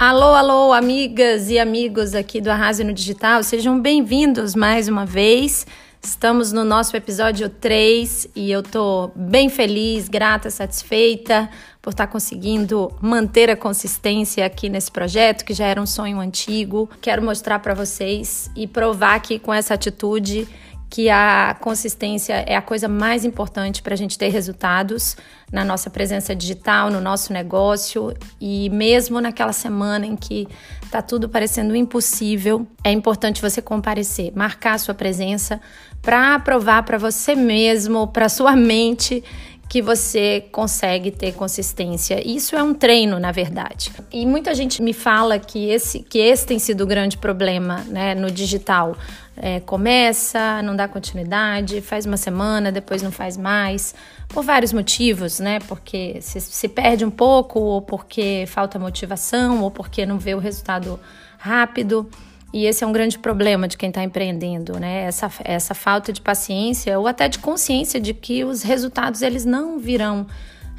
Alô, alô, amigas e amigos aqui do Arrase no Digital, sejam bem-vindos mais uma vez. Estamos no nosso episódio 3 e eu tô bem feliz, grata, satisfeita por estar conseguindo manter a consistência aqui nesse projeto, que já era um sonho antigo. Quero mostrar para vocês e provar que com essa atitude que a consistência é a coisa mais importante para a gente ter resultados na nossa presença digital, no nosso negócio. E mesmo naquela semana em que está tudo parecendo impossível, é importante você comparecer, marcar a sua presença para provar para você mesmo, para sua mente que você consegue ter consistência. Isso é um treino, na verdade. E muita gente me fala que esse, que esse tem sido o grande problema né, no digital. É, começa, não dá continuidade, faz uma semana, depois não faz mais, por vários motivos, né? Porque se, se perde um pouco, ou porque falta motivação, ou porque não vê o resultado rápido. E esse é um grande problema de quem está empreendendo, né? Essa, essa falta de paciência ou até de consciência de que os resultados eles não virão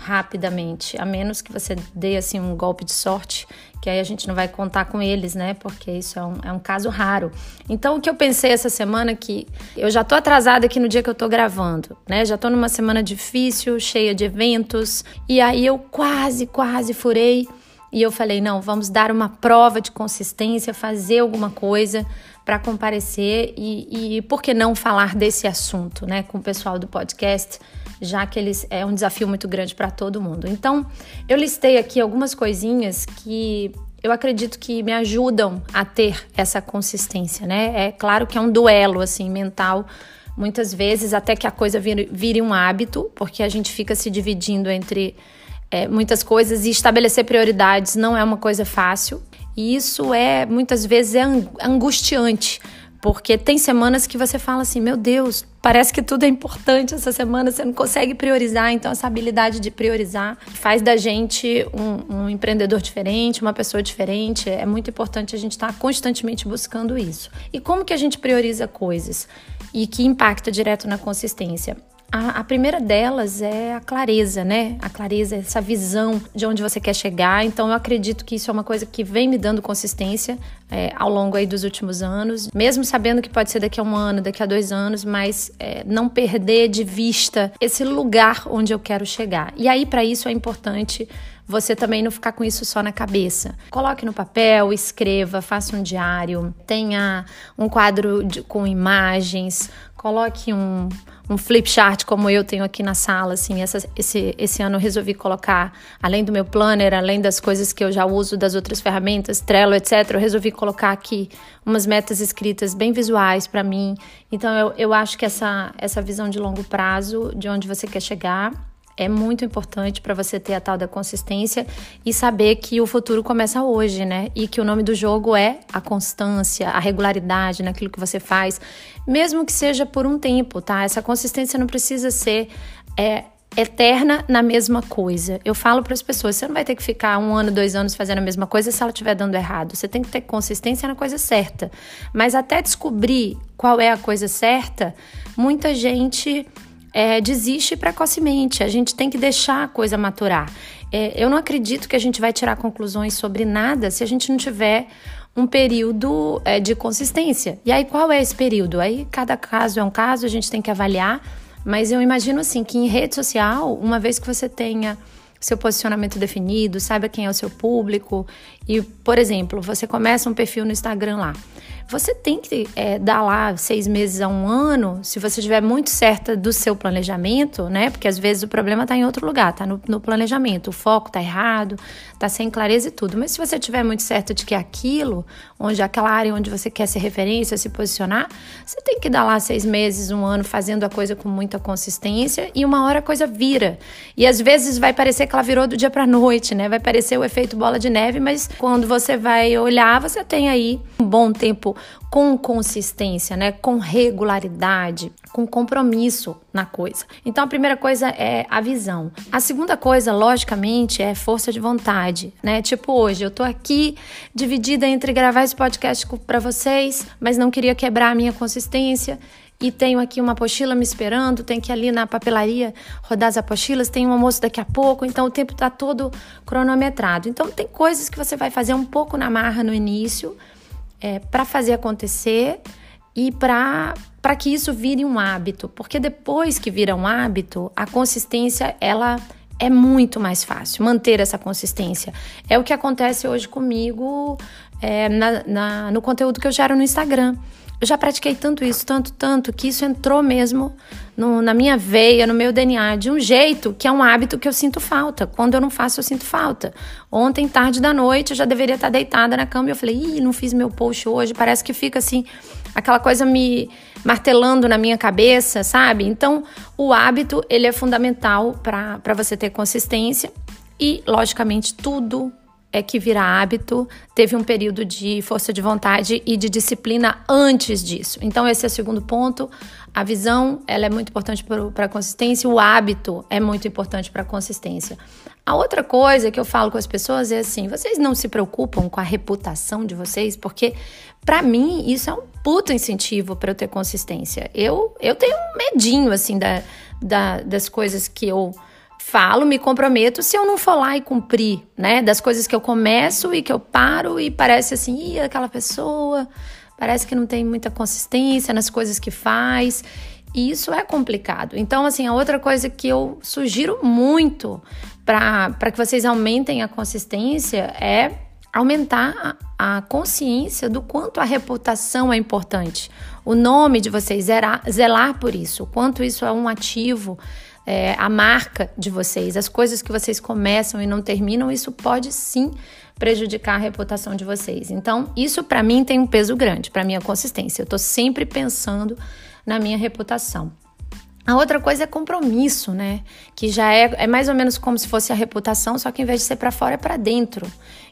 rapidamente, a menos que você dê assim um golpe de sorte, que aí a gente não vai contar com eles, né? Porque isso é um, é um caso raro. Então, o que eu pensei essa semana é que eu já tô atrasada aqui no dia que eu tô gravando, né? Já tô numa semana difícil, cheia de eventos, e aí eu quase, quase furei e eu falei: não, vamos dar uma prova de consistência, fazer alguma coisa para comparecer e, e por que não falar desse assunto né, com o pessoal do podcast, já que eles é um desafio muito grande para todo mundo. Então, eu listei aqui algumas coisinhas que eu acredito que me ajudam a ter essa consistência, né? É claro que é um duelo assim mental muitas vezes até que a coisa vire, vire um hábito, porque a gente fica se dividindo entre é, muitas coisas e estabelecer prioridades não é uma coisa fácil. E isso é muitas vezes é angustiante, porque tem semanas que você fala assim: meu Deus, parece que tudo é importante essa semana, você não consegue priorizar. Então, essa habilidade de priorizar faz da gente um, um empreendedor diferente, uma pessoa diferente. É muito importante a gente estar tá constantemente buscando isso. E como que a gente prioriza coisas e que impacta direto na consistência? A, a, primeira delas é a clareza, né? A clareza, essa visão de onde você quer chegar. Então, eu acredito que isso é uma coisa que vem me dando consistência é, ao longo aí dos últimos anos, mesmo sabendo que pode ser daqui a um ano, daqui a dois anos, mas é, não perder de vista esse lugar onde eu quero chegar. E aí, para isso, é importante você também não ficar com isso só na cabeça. Coloque no papel, escreva, faça um diário, tenha um quadro de, com imagens, coloque um, um flip chart como eu tenho aqui na sala, assim, essa, esse, esse ano eu resolvi colocar, além do meu planner, além das coisas que eu já uso das outras ferramentas, Trello, etc, eu resolvi colocar aqui umas metas escritas bem visuais para mim. Então eu, eu acho que essa, essa visão de longo prazo, de onde você quer chegar, é muito importante para você ter a tal da consistência e saber que o futuro começa hoje, né? E que o nome do jogo é a constância, a regularidade naquilo que você faz, mesmo que seja por um tempo, tá? Essa consistência não precisa ser é, eterna na mesma coisa. Eu falo para as pessoas: você não vai ter que ficar um ano, dois anos fazendo a mesma coisa se ela estiver dando errado. Você tem que ter consistência na coisa certa. Mas até descobrir qual é a coisa certa, muita gente é, desiste precocemente. A gente tem que deixar a coisa maturar. É, eu não acredito que a gente vai tirar conclusões sobre nada se a gente não tiver um período é, de consistência. E aí, qual é esse período? Aí, cada caso é um caso, a gente tem que avaliar. Mas eu imagino assim que em rede social, uma vez que você tenha seu posicionamento definido, saiba quem é o seu público e, por exemplo, você começa um perfil no Instagram lá você tem que é, dar lá seis meses a um ano, se você estiver muito certa do seu planejamento, né? Porque às vezes o problema está em outro lugar, está no, no, planejamento, o foco está errado, está sem clareza e tudo. Mas se você estiver muito certa de que aquilo, onde aquela área onde você quer ser referência, se posicionar, você tem que dar lá seis meses, um ano fazendo a coisa com muita consistência e uma hora a coisa vira. E às vezes vai parecer que ela virou do dia para noite, né? Vai parecer o efeito bola de neve, mas quando você vai olhar, você tem aí um bom tempo com consistência, né? Com regularidade, com compromisso na coisa. Então a primeira coisa é a visão. A segunda coisa, logicamente, é força de vontade, né? Tipo hoje, eu tô aqui dividida entre gravar esse podcast para vocês, mas não queria quebrar a minha consistência e tenho aqui uma apostila me esperando, tem que ir ali na papelaria rodar as apostilas, tem um almoço daqui a pouco, então o tempo está todo cronometrado. Então tem coisas que você vai fazer um pouco na marra no início é, para fazer acontecer e para para que isso vire um hábito, porque depois que vira um hábito, a consistência ela é muito mais fácil manter essa consistência. É o que acontece hoje comigo é, na, na, no conteúdo que eu gero no Instagram. Eu já pratiquei tanto isso, tanto, tanto, que isso entrou mesmo no, na minha veia, no meu DNA, de um jeito que é um hábito que eu sinto falta. Quando eu não faço, eu sinto falta. Ontem, tarde da noite, eu já deveria estar deitada na cama e eu falei, ih, não fiz meu post hoje. Parece que fica assim, aquela coisa me martelando na minha cabeça, sabe? Então, o hábito, ele é fundamental para você ter consistência. E, logicamente, tudo é que vira hábito, teve um período de força de vontade e de disciplina antes disso. Então esse é o segundo ponto. A visão, ela é muito importante para a consistência, o hábito é muito importante para a consistência. A outra coisa que eu falo com as pessoas é assim: vocês não se preocupam com a reputação de vocês, porque para mim isso é um puta incentivo para eu ter consistência. Eu eu tenho um medinho assim da, da das coisas que eu falo, me comprometo se eu não for lá e cumprir, né? Das coisas que eu começo e que eu paro e parece assim, Ih, aquela pessoa parece que não tem muita consistência nas coisas que faz. E isso é complicado. Então, assim, a outra coisa que eu sugiro muito para que vocês aumentem a consistência é aumentar a, a, consciência do quanto a reputação é importante. O nome de vocês, zelar, zelar por isso, o quanto isso é um ativo é, a marca de vocês, as coisas que vocês começam e não terminam, isso pode sim prejudicar a reputação de vocês. Então, isso para mim tem um peso grande, para minha consistência. Eu estou sempre pensando na minha reputação. A outra coisa é compromisso, né? Que já é, é mais ou menos como se fosse a reputação, só que em vez de ser para fora é para dentro.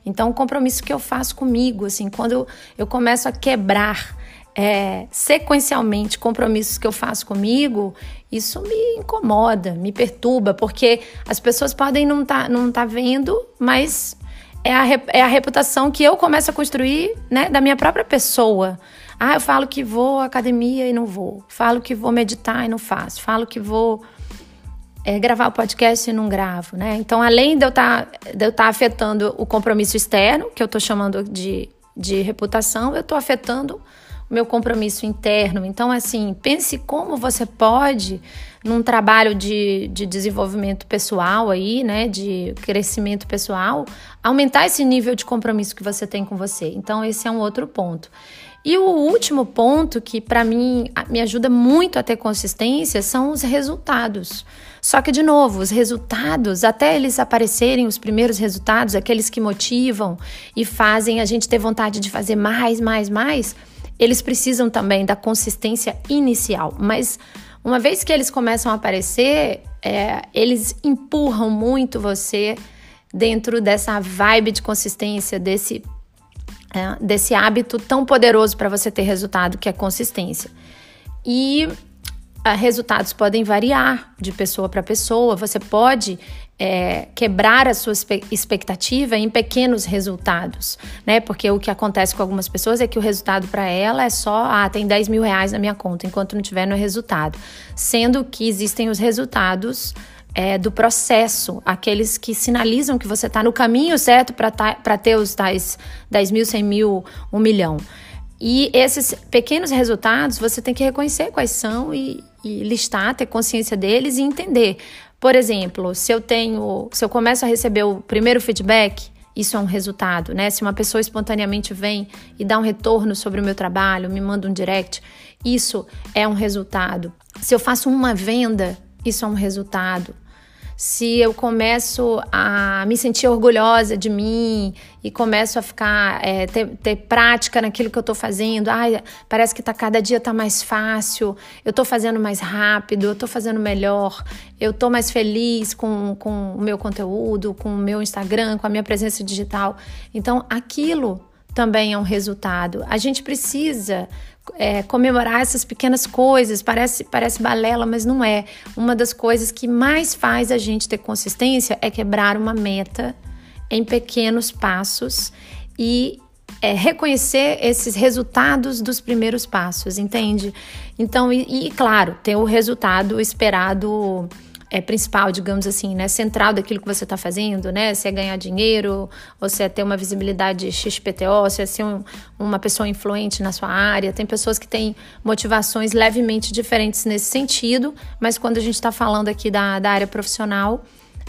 Então, o compromisso que eu faço comigo, assim, quando eu, eu começo a quebrar é, sequencialmente compromissos que eu faço comigo, isso me incomoda, me perturba, porque as pessoas podem não estar tá, não tá vendo, mas é a, é a reputação que eu começo a construir né, da minha própria pessoa. Ah, eu falo que vou à academia e não vou. Falo que vou meditar e não faço. Falo que vou é, gravar o podcast e não gravo, né? Então, além de eu tá, estar tá afetando o compromisso externo, que eu estou chamando de, de reputação, eu estou afetando meu compromisso interno. Então, assim, pense como você pode, num trabalho de, de desenvolvimento pessoal aí, né, de crescimento pessoal, aumentar esse nível de compromisso que você tem com você. Então, esse é um outro ponto. E o último ponto que para mim me ajuda muito a ter consistência são os resultados. Só que de novo, os resultados, até eles aparecerem os primeiros resultados, aqueles que motivam e fazem a gente ter vontade de fazer mais, mais, mais, eles precisam também da consistência inicial, mas uma vez que eles começam a aparecer, é, eles empurram muito você dentro dessa vibe de consistência, desse, é, desse hábito tão poderoso para você ter resultado, que é consistência. E é, resultados podem variar de pessoa para pessoa. Você pode é, quebrar a sua expectativa em pequenos resultados, né? Porque o que acontece com algumas pessoas é que o resultado para ela é só, ah, tem 10 mil reais na minha conta, enquanto não tiver no resultado. Sendo que existem os resultados é, do processo, aqueles que sinalizam que você está no caminho certo para tá, ter os tais 10 mil, 100 mil, 1 milhão. E esses pequenos resultados você tem que reconhecer quais são e, e listar, ter consciência deles e entender. Por exemplo, se eu tenho, se eu começo a receber o primeiro feedback, isso é um resultado, né? Se uma pessoa espontaneamente vem e dá um retorno sobre o meu trabalho, me manda um direct, isso é um resultado. Se eu faço uma venda, isso é um resultado se eu começo a me sentir orgulhosa de mim e começo a ficar, é, ter, ter, prática naquilo que eu estou fazendo, ai, parece que tá, cada dia está mais fácil, eu estou fazendo mais rápido, eu estou fazendo melhor, eu estou mais feliz com, com o meu conteúdo, com o meu Instagram, com a minha presença digital. Então, aquilo também é um resultado. A gente precisa é, comemorar essas pequenas coisas. Parece, parece balela, mas não é. Uma das coisas que mais faz a gente ter consistência é quebrar uma meta em pequenos passos e é, reconhecer esses resultados dos primeiros passos, entende? Então, e, e claro, ter o resultado esperado é, principal, digamos assim, né, central daquilo que você está fazendo, né, se é ganhar dinheiro, ou se é ter uma visibilidade XPTO, se é ser um, uma pessoa influente na sua área. Tem pessoas que têm motivações levemente diferentes nesse sentido, mas quando a gente está falando aqui da, da área profissional,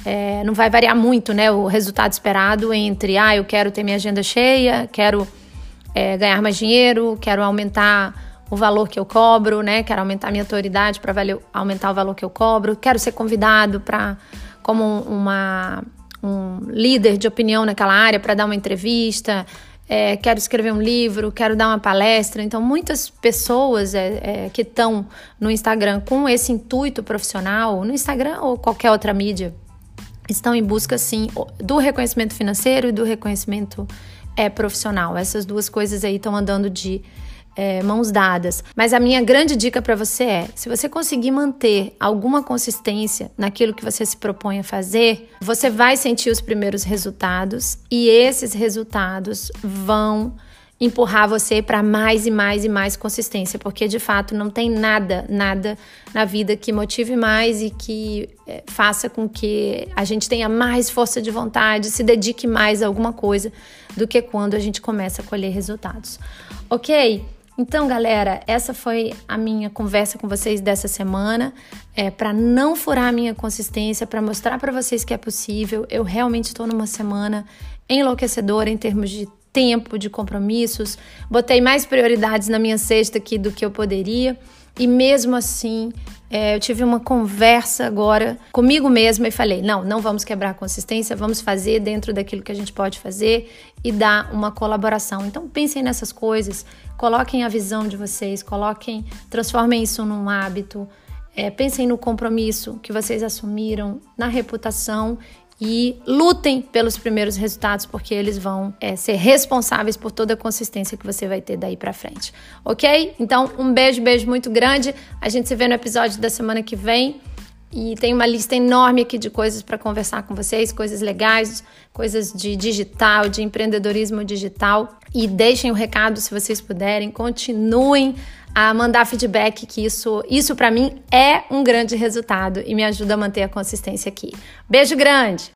é, não vai variar muito, né, o resultado esperado entre, ah, eu quero ter minha agenda cheia, quero é, ganhar mais dinheiro, quero aumentar o valor que eu cobro, né? Quero aumentar minha autoridade para aumentar o valor que eu cobro. Quero ser convidado para como uma um líder de opinião naquela área para dar uma entrevista. É, quero escrever um livro, quero dar uma palestra. Então, muitas pessoas é, é, que estão no Instagram com esse intuito profissional, no Instagram ou qualquer outra mídia, estão em busca, sim, do reconhecimento financeiro e do reconhecimento é, profissional. Essas duas coisas aí estão andando de é, mãos dadas. Mas a minha grande dica para você é: se você conseguir manter alguma consistência naquilo que você se propõe a fazer, você vai sentir os primeiros resultados e esses resultados vão empurrar você para mais e mais e mais consistência, porque de fato não tem nada, nada na vida que motive mais e que é, faça com que a gente tenha mais força de vontade, se dedique mais a alguma coisa do que quando a gente começa a colher resultados. Ok? Então, galera, essa foi a minha conversa com vocês dessa semana. É, para não furar a minha consistência, para mostrar para vocês que é possível. Eu realmente estou numa semana enlouquecedora em termos de tempo, de compromissos. Botei mais prioridades na minha cesta aqui do que eu poderia. E mesmo assim, é, eu tive uma conversa agora comigo mesma e falei: não, não vamos quebrar a consistência, vamos fazer dentro daquilo que a gente pode fazer e dar uma colaboração. Então pensem nessas coisas, coloquem a visão de vocês, coloquem, transformem isso num hábito. É, pensem no compromisso que vocês assumiram, na reputação e lutem pelos primeiros resultados, porque eles vão é, ser responsáveis por toda a consistência que você vai ter daí para frente. Ok? Então, um beijo, beijo muito grande. A gente se vê no episódio da semana que vem. E tem uma lista enorme aqui de coisas para conversar com vocês, coisas legais, coisas de digital, de empreendedorismo digital. E deixem o recado se vocês puderem, continuem a mandar feedback, que isso, isso para mim é um grande resultado e me ajuda a manter a consistência aqui. Beijo grande!